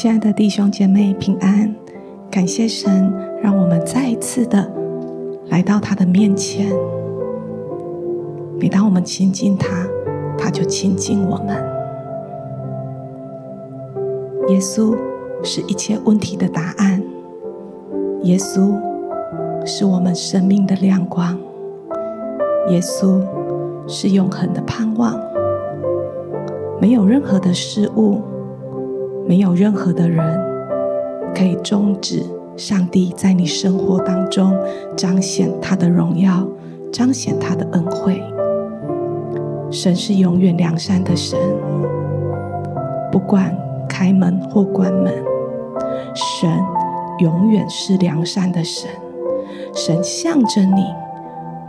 亲爱的弟兄姐妹平安，感谢神，让我们再一次的来到他的面前。每当我们亲近他，他就亲近我们。耶稣是一切问题的答案，耶稣是我们生命的亮光，耶稣是永恒的盼望。没有任何的事物。没有任何的人可以终止上帝在你生活当中彰显他的荣耀，彰显他的恩惠。神是永远良善的神，不管开门或关门，神永远是良善的神。神向着你，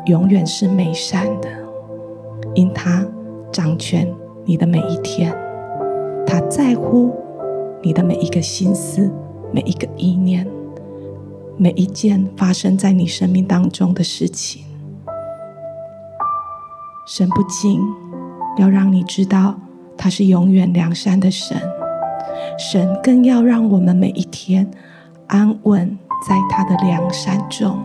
永远是美善的，因他掌权你的每一天，他在乎。你的每一个心思，每一个意念，每一件发生在你生命当中的事情，神不仅要让你知道他是永远良善的神，神更要让我们每一天安稳在他的良善中，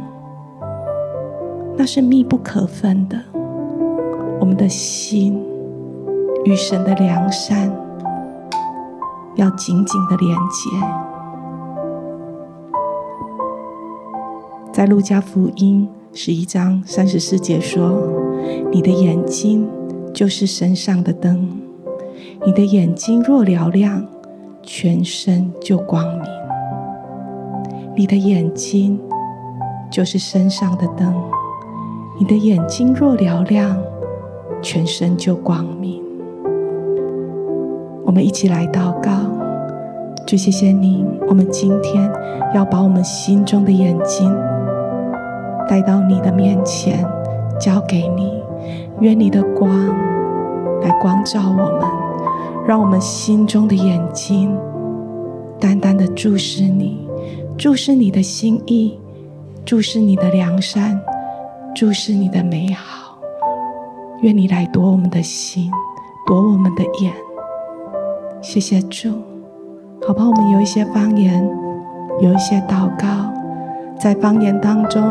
那是密不可分的。我们的心与神的良善。要紧紧的连接，在路加福音十一章三十四节说：“你的眼睛就是身上的灯，你的眼睛若瞭亮，全身就光明。你的眼睛就是身上的灯，你的眼睛若瞭亮，全身就光明。”我们一起来祷告，主谢谢你。我们今天要把我们心中的眼睛带到你的面前，交给你。愿你的光来光照我们，让我们心中的眼睛单单的注视你，注视你的心意，注视你的良善，注视你的美好。愿你来夺我们的心，夺我们的眼。谢谢主，好吧，我们有一些方言，有一些祷告，在方言当中，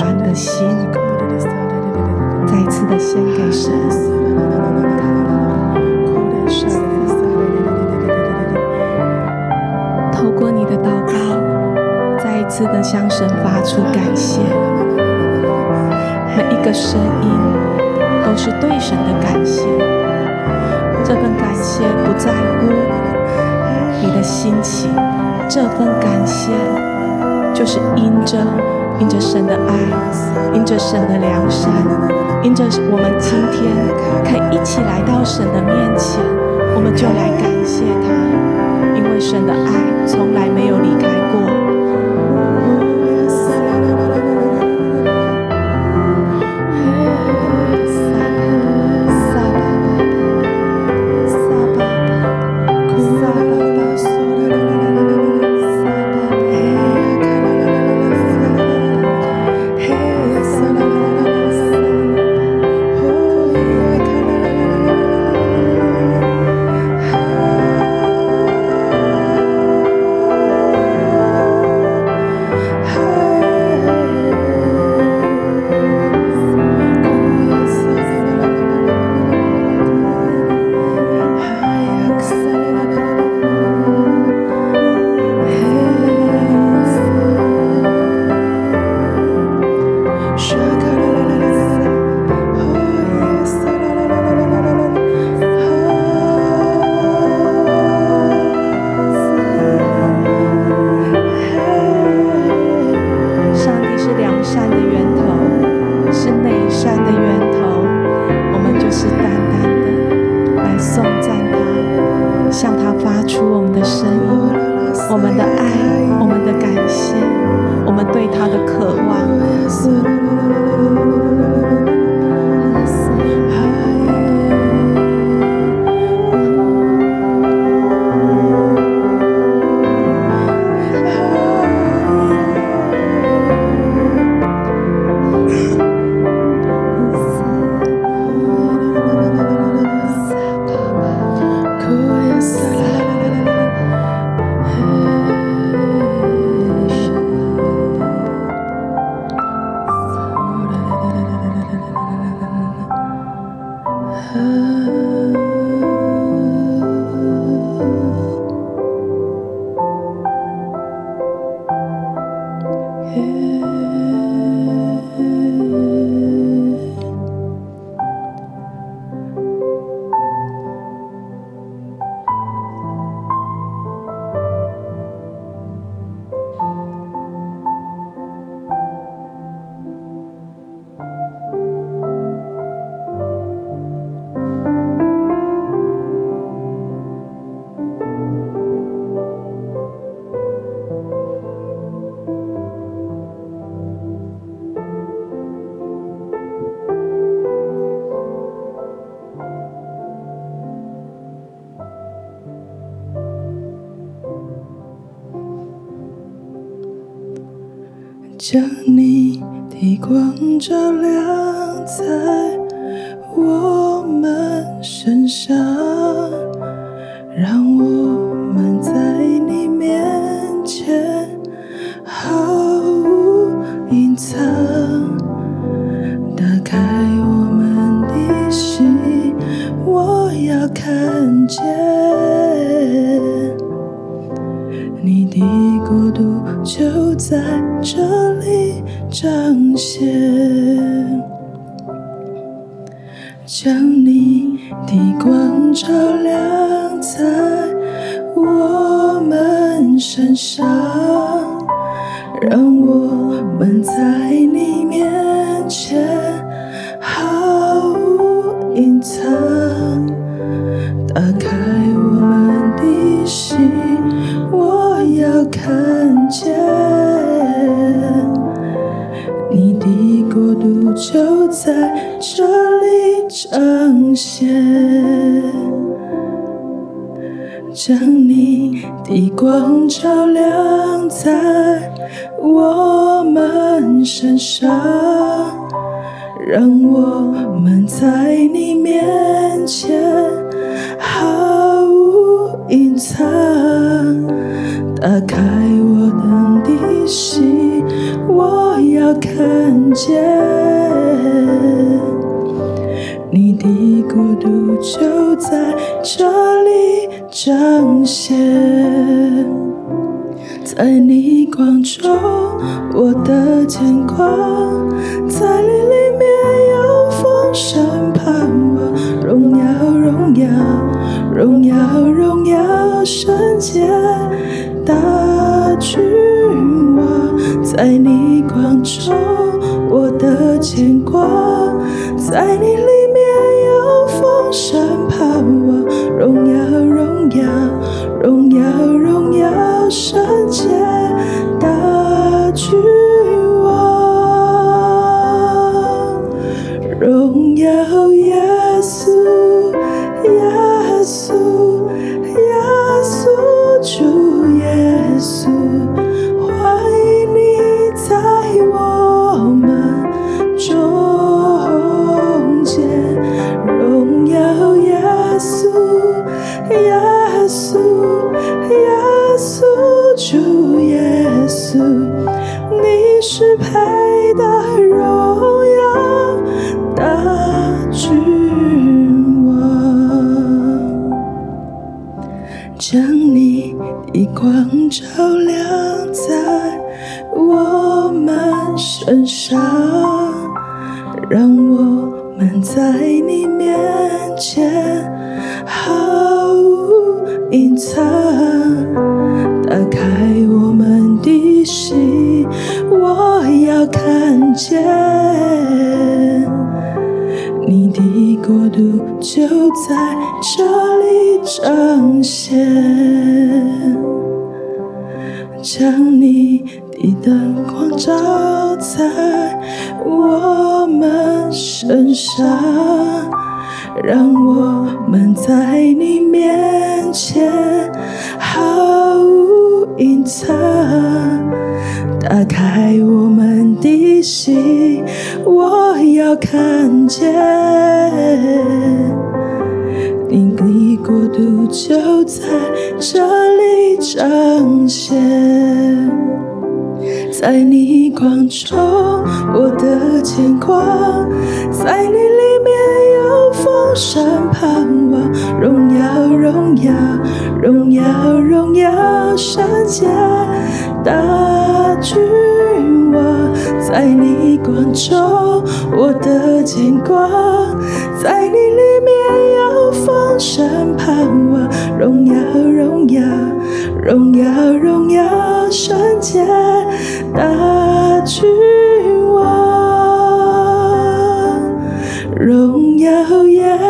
把的心再一次的献给神，透过你的祷告，再一次的向神发出感谢，每一个声音都是对神的感谢。这份感谢不在乎你的心情，这份感谢就是因着因着神的爱，因着神的良善，因着我们今天可以一起来到神的面前，我们就来感谢他，因为神的爱从来没我们的爱，我们的感谢，我们对他的渴。将你的光照亮在在你面前毫无隐藏。打开我们的心，我要看见你的国度就在这里。彰显，将你的光照亮在我们身上，让我们在你面前毫无隐藏。打开我们的心，我要看见。你的国度就在这里彰显，在你光中，我的牵挂，在你里面有丰盛盼望，荣耀荣耀荣耀荣耀圣洁大君王，在你光中，我的牵挂，在你舍。隐藏打开我们的心我要看见你的国度就在这里呈现。将你的灯光照在我们身上让我们在里面前毫无隐藏。打开我们的心，我要看见。你的国度就在这里彰显，在你光中，我的牵挂，在你里面有丰盛盼望，荣耀荣耀荣耀荣耀圣洁大君王，在你光中，我的牵挂，在你里面有。丰盛盼望，荣耀荣耀荣耀荣耀圣洁大君王，荣耀耶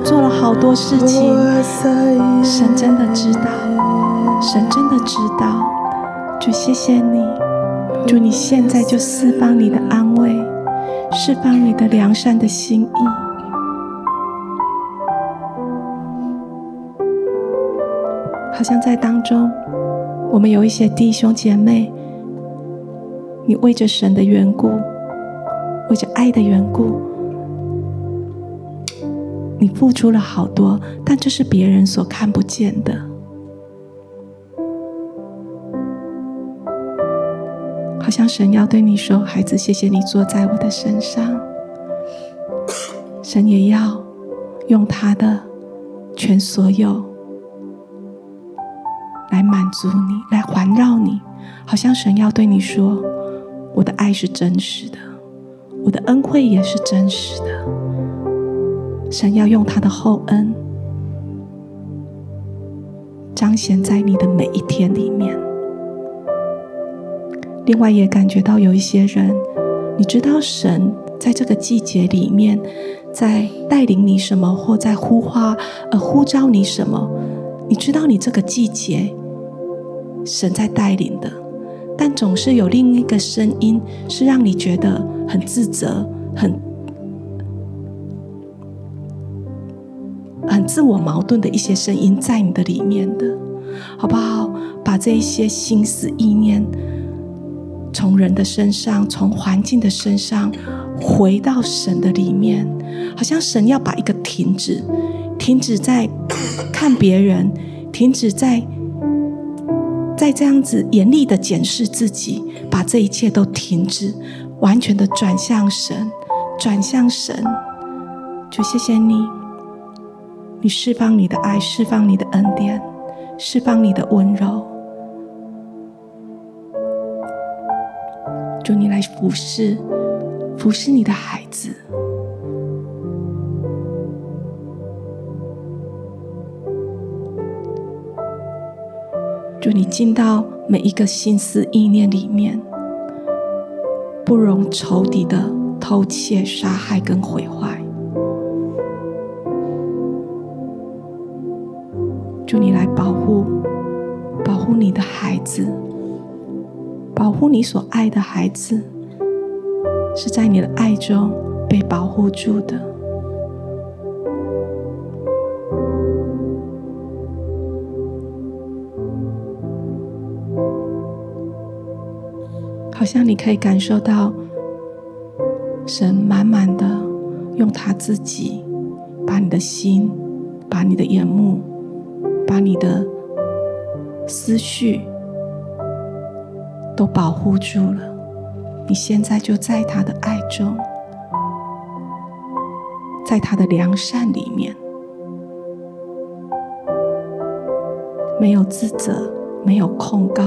做了好多事情，神真的知道，神真的知道，主谢谢你，主你现在就释放你的安慰，释放你的良善的心意。好像在当中，我们有一些弟兄姐妹，你为着神的缘故，为着爱的缘故。你付出了好多，但这是别人所看不见的。好像神要对你说：“孩子，谢谢你坐在我的身上，神也要用他的全所有来满足你，来环绕你，好像神要对你说：“我的爱是真实的，我的恩惠也是真实的。”神要用他的厚恩彰显在你的每一天里面。另外，也感觉到有一些人，你知道神在这个季节里面，在带领你什么，或在呼唤呃呼召你什么？你知道你这个季节神在带领的，但总是有另一个声音，是让你觉得很自责、很自我矛盾的一些声音在你的里面的，好不好？把这一些心思意念。从人的身上，从环境的身上，回到神的里面，好像神要把一个停止，停止在看别人，停止在在这样子严厉的检视自己，把这一切都停止，完全的转向神，转向神。就谢谢你，你释放你的爱，释放你的恩典，释放你的温柔。祝你来服侍，服侍你的孩子。祝你进到每一个心思意念里面，不容仇敌的偷窃、杀害跟毁坏。子。保护你所爱的孩子，是在你的爱中被保护住的。好像你可以感受到，神满满的用他自己，把你的心、把你的眼目、把你的思绪。都保护住了，你现在就在他的爱中，在他的良善里面，没有自责，没有控告，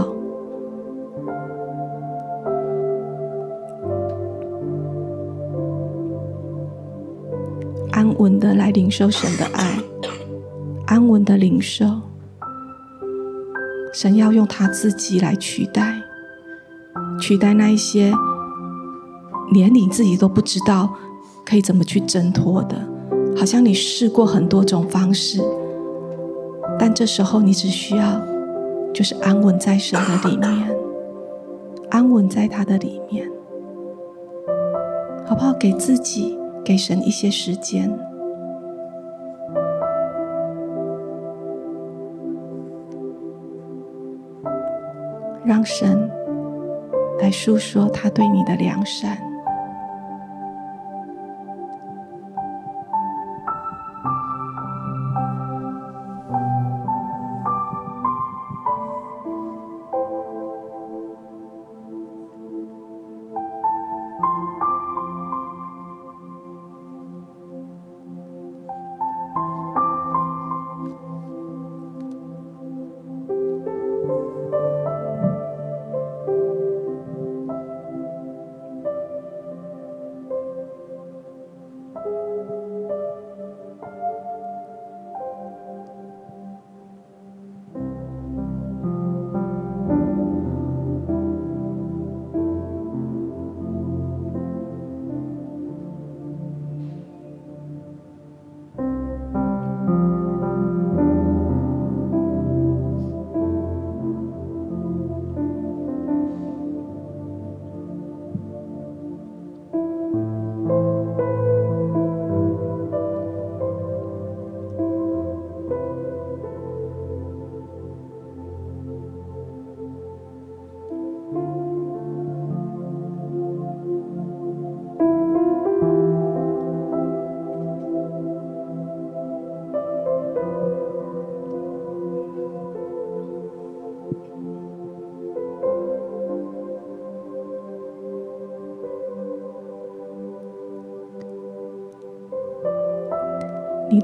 安稳的来领受神的爱，安稳的领受，神要用他自己来取代。取代那一些连你自己都不知道可以怎么去挣脱的，好像你试过很多种方式，但这时候你只需要就是安稳在神的里面，安稳在他的里面，好不好？给自己、给神一些时间，让神。来诉说他对你的良善。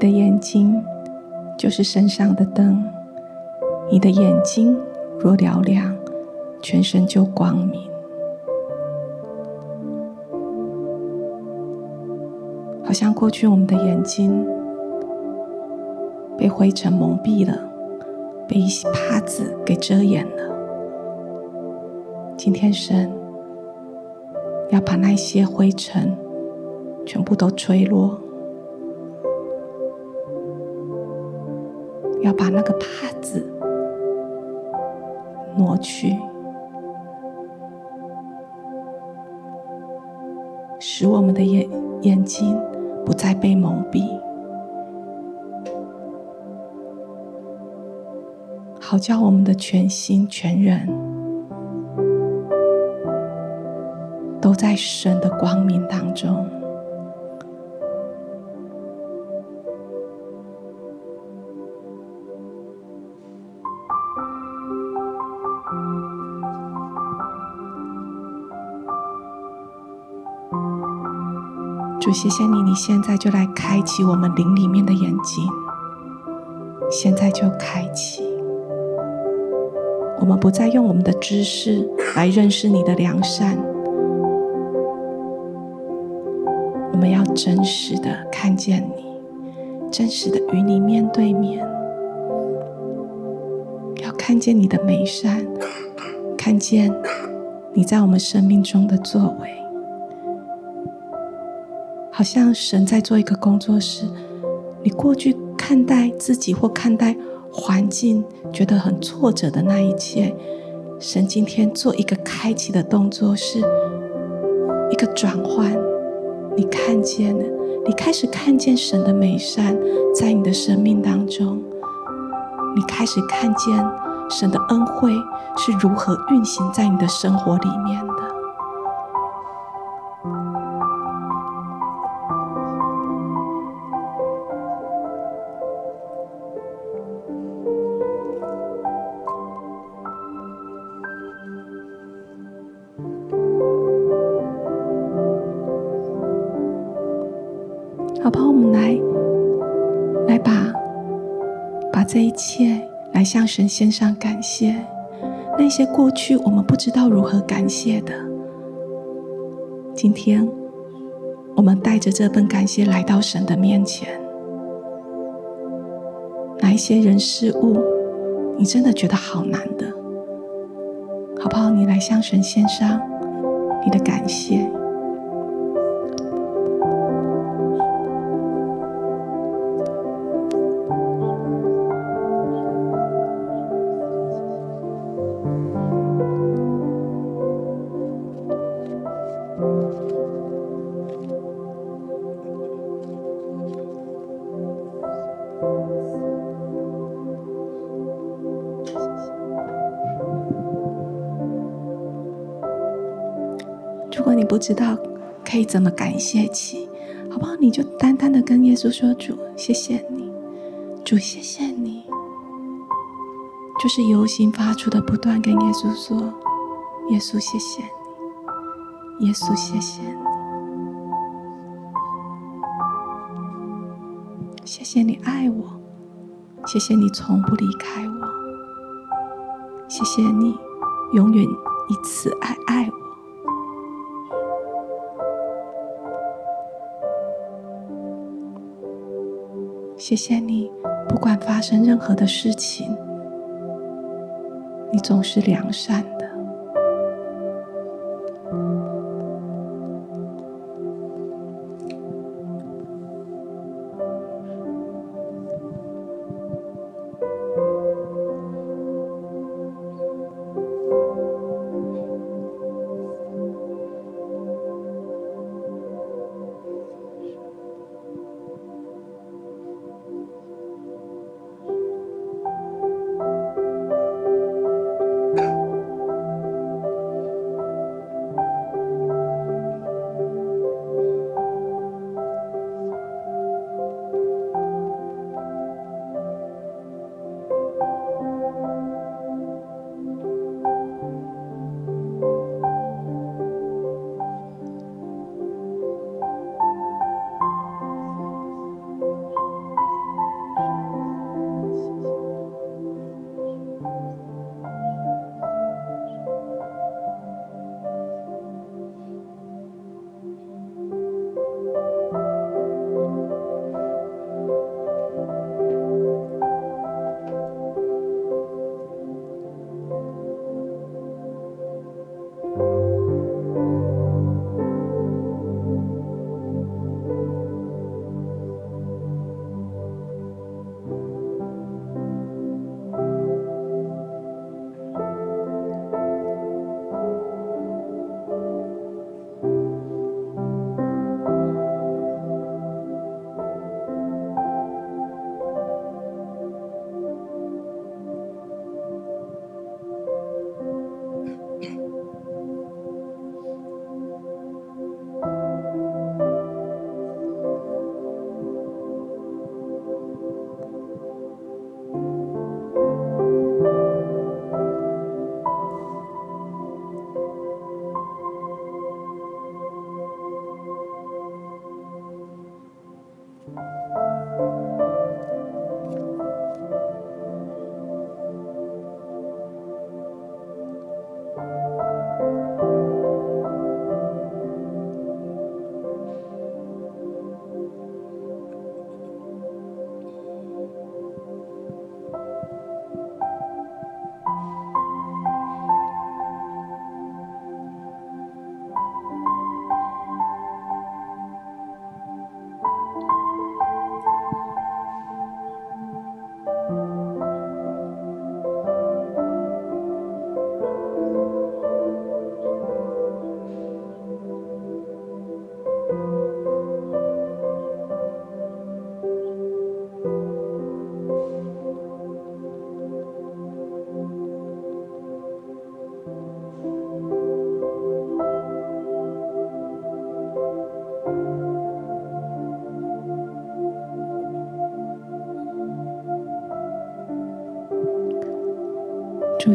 你的眼睛就是身上的灯，你的眼睛若瞭亮，全身就光明。好像过去我们的眼睛被灰尘蒙蔽了，被一些帕子给遮掩了。今天神要把那些灰尘全部都吹落，要把那个帕子挪去，使我们的眼眼睛。不再被蒙蔽，好叫我们的全心全人都在神的光明当中。主，谢谢你，你现在就来开启我们灵里面的眼睛，现在就开启。我们不再用我们的知识来认识你的良善，我们要真实的看见你，真实的与你面对面，要看见你的美善，看见你在我们生命中的作为。好像神在做一个工作时，你过去看待自己或看待环境觉得很挫折的那一切，神今天做一个开启的动作，是一个转换。你看见了，你开始看见神的美善在你的生命当中，你开始看见神的恩惠是如何运行在你的生活里面这一切来向神献上感谢。那些过去我们不知道如何感谢的，今天我们带着这份感谢来到神的面前。哪一些人事物，你真的觉得好难的？好不好？你来向神献上你的感谢。如果你不知道可以怎么感谢起，好不好？你就单单的跟耶稣说：“主，谢谢你，主，谢谢你。”就是由心发出的，不断跟耶稣说：“耶稣，谢谢你，耶稣，谢谢你，谢谢你爱我，谢谢你从不离开我，谢谢你永远以慈爱爱我。”谢谢你，不管发生任何的事情，你总是良善的。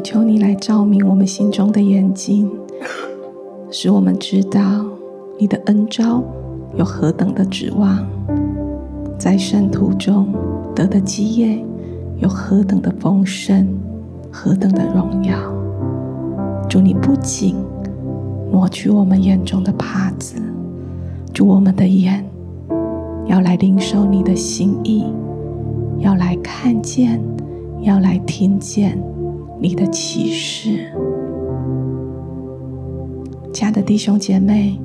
求你来照明我们心中的眼睛，使我们知道你的恩召有何等的指望，在圣途中得的基业有何等的丰盛，何等的荣耀。主，你不仅抹去我们眼中的帕子，主，我们的眼要来领受你的心意，要来看见，要来听见。你的启示，亲爱的弟兄姐妹，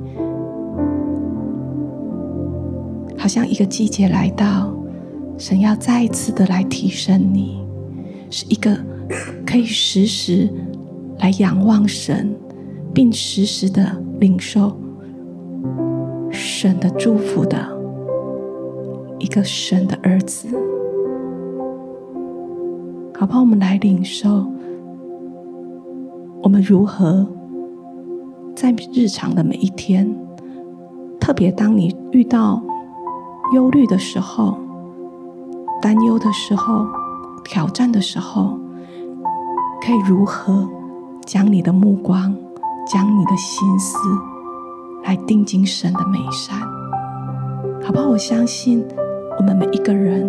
好像一个季节来到，神要再一次的来提升你，是一个可以时时来仰望神，并时时的领受神的祝福的一个神的儿子，好不好？我们来领受。我们如何在日常的每一天，特别当你遇到忧虑的时候、担忧的时候、挑战的时候，可以如何将你的目光、将你的心思来定睛神的美善？好不好？我相信我们每一个人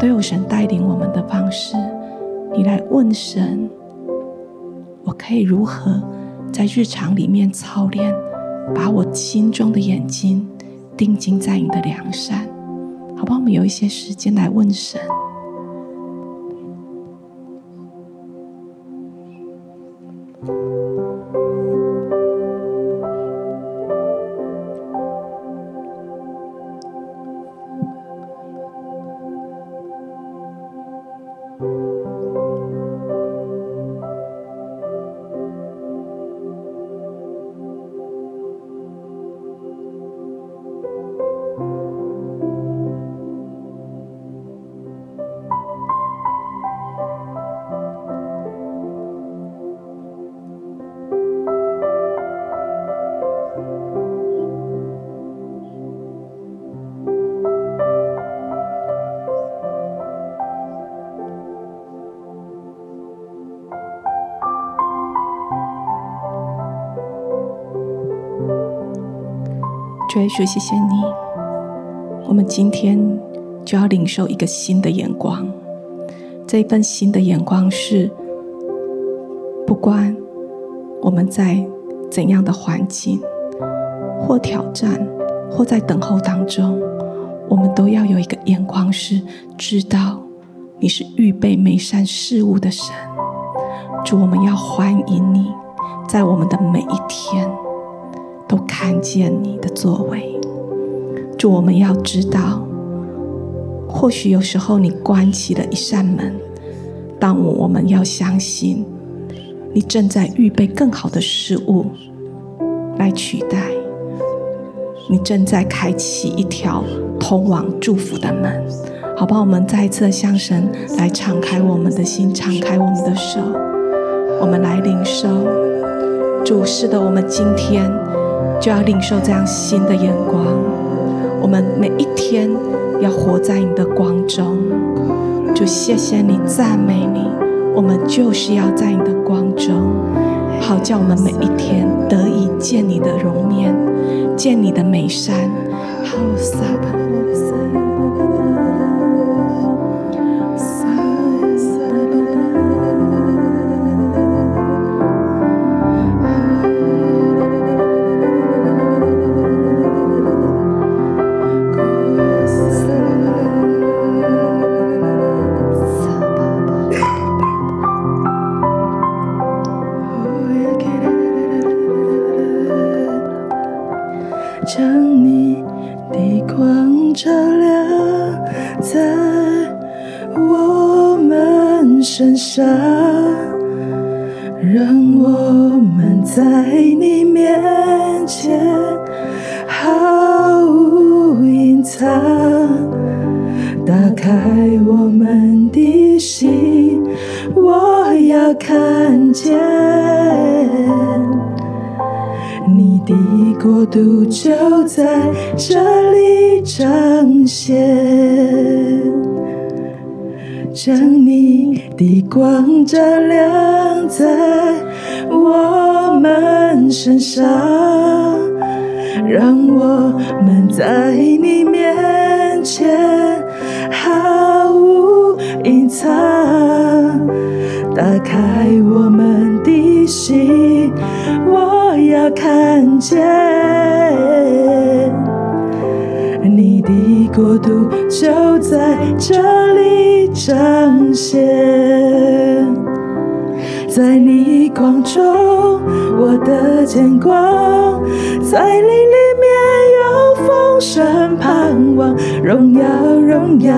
都有神带领我们的方式。你来问神。我可以如何在日常里面操练，把我心中的眼睛定睛在你的良善？好不好？我们有一些时间来问神。耶稣，谢谢你。我们今天就要领受一个新的眼光。这一份新的眼光是，不管我们在怎样的环境或挑战，或在等候当中，我们都要有一个眼光，是知道你是预备美善事物的神。主，我们要欢迎你，在我们的每一天。都看见你的作为，主，我们要知道，或许有时候你关起了一扇门，但我们要相信，你正在预备更好的事物来取代，你正在开启一条通往祝福的门，好不好？我们再一次向神来敞开我们的心，敞开我们的手，我们来领受主，是的，我们今天。就要领受这样新的眼光，我们每一天要活在你的光中。就，谢谢你，赞美你，我们就是要在你的光中，好叫我们每一天得以见你的容面，见你的美善。好，撒将你的光照亮在我们身上让我们在你面前毫无隐藏。打开我们的心我要看见。的国度就在这里彰显，将你的光照亮在我们身上，让我们在你面前毫无隐藏，打开我们的心。我要看见。你的国度就在这里彰显，在你光中，我的见光，在你里面有丰盛盼望，荣耀荣耀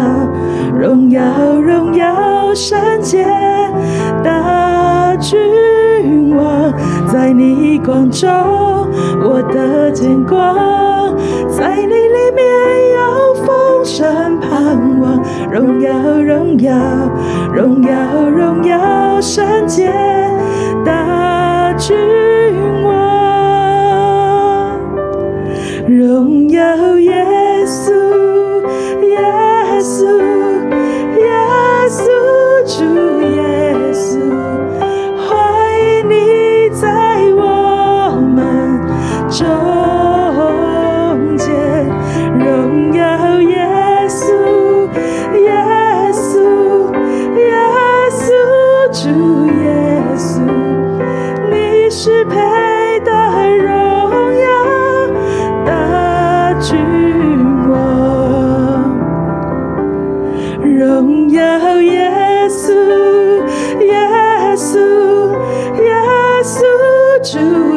荣耀荣耀圣洁大君王，在你光中，我的见光，在你里面。神盼望，荣耀荣耀荣耀荣耀圣洁大君王，荣耀耶稣荣耀耶稣，耶稣，耶稣主。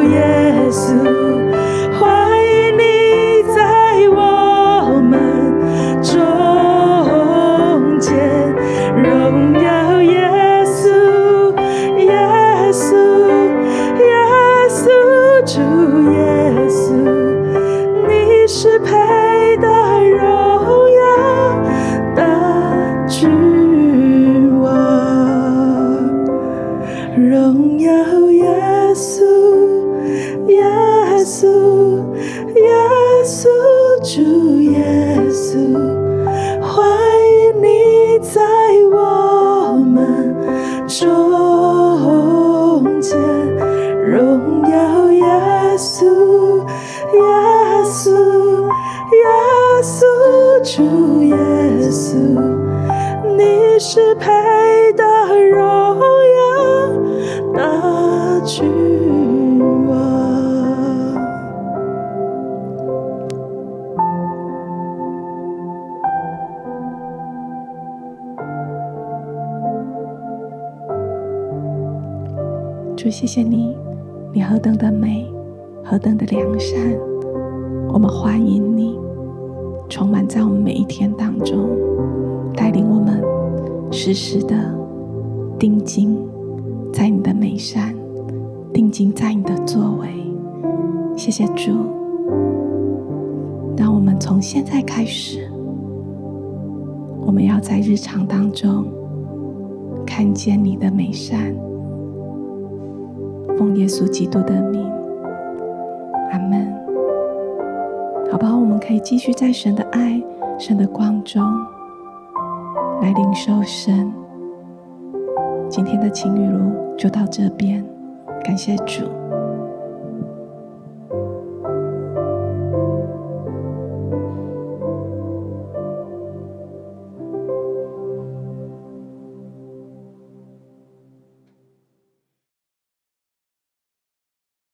谢谢你，你何等的美，何等的良善，我们欢迎你，充满在我们每一天当中，带领我们时时的定睛在你的美善，定睛在你的作为。谢谢主，让我们从现在开始，我们要在日常当中看见你的美善。奉耶稣基督的名，阿门。好不好？我们可以继续在神的爱、神的光中来领受神。今天的晴雨露就到这边，感谢主。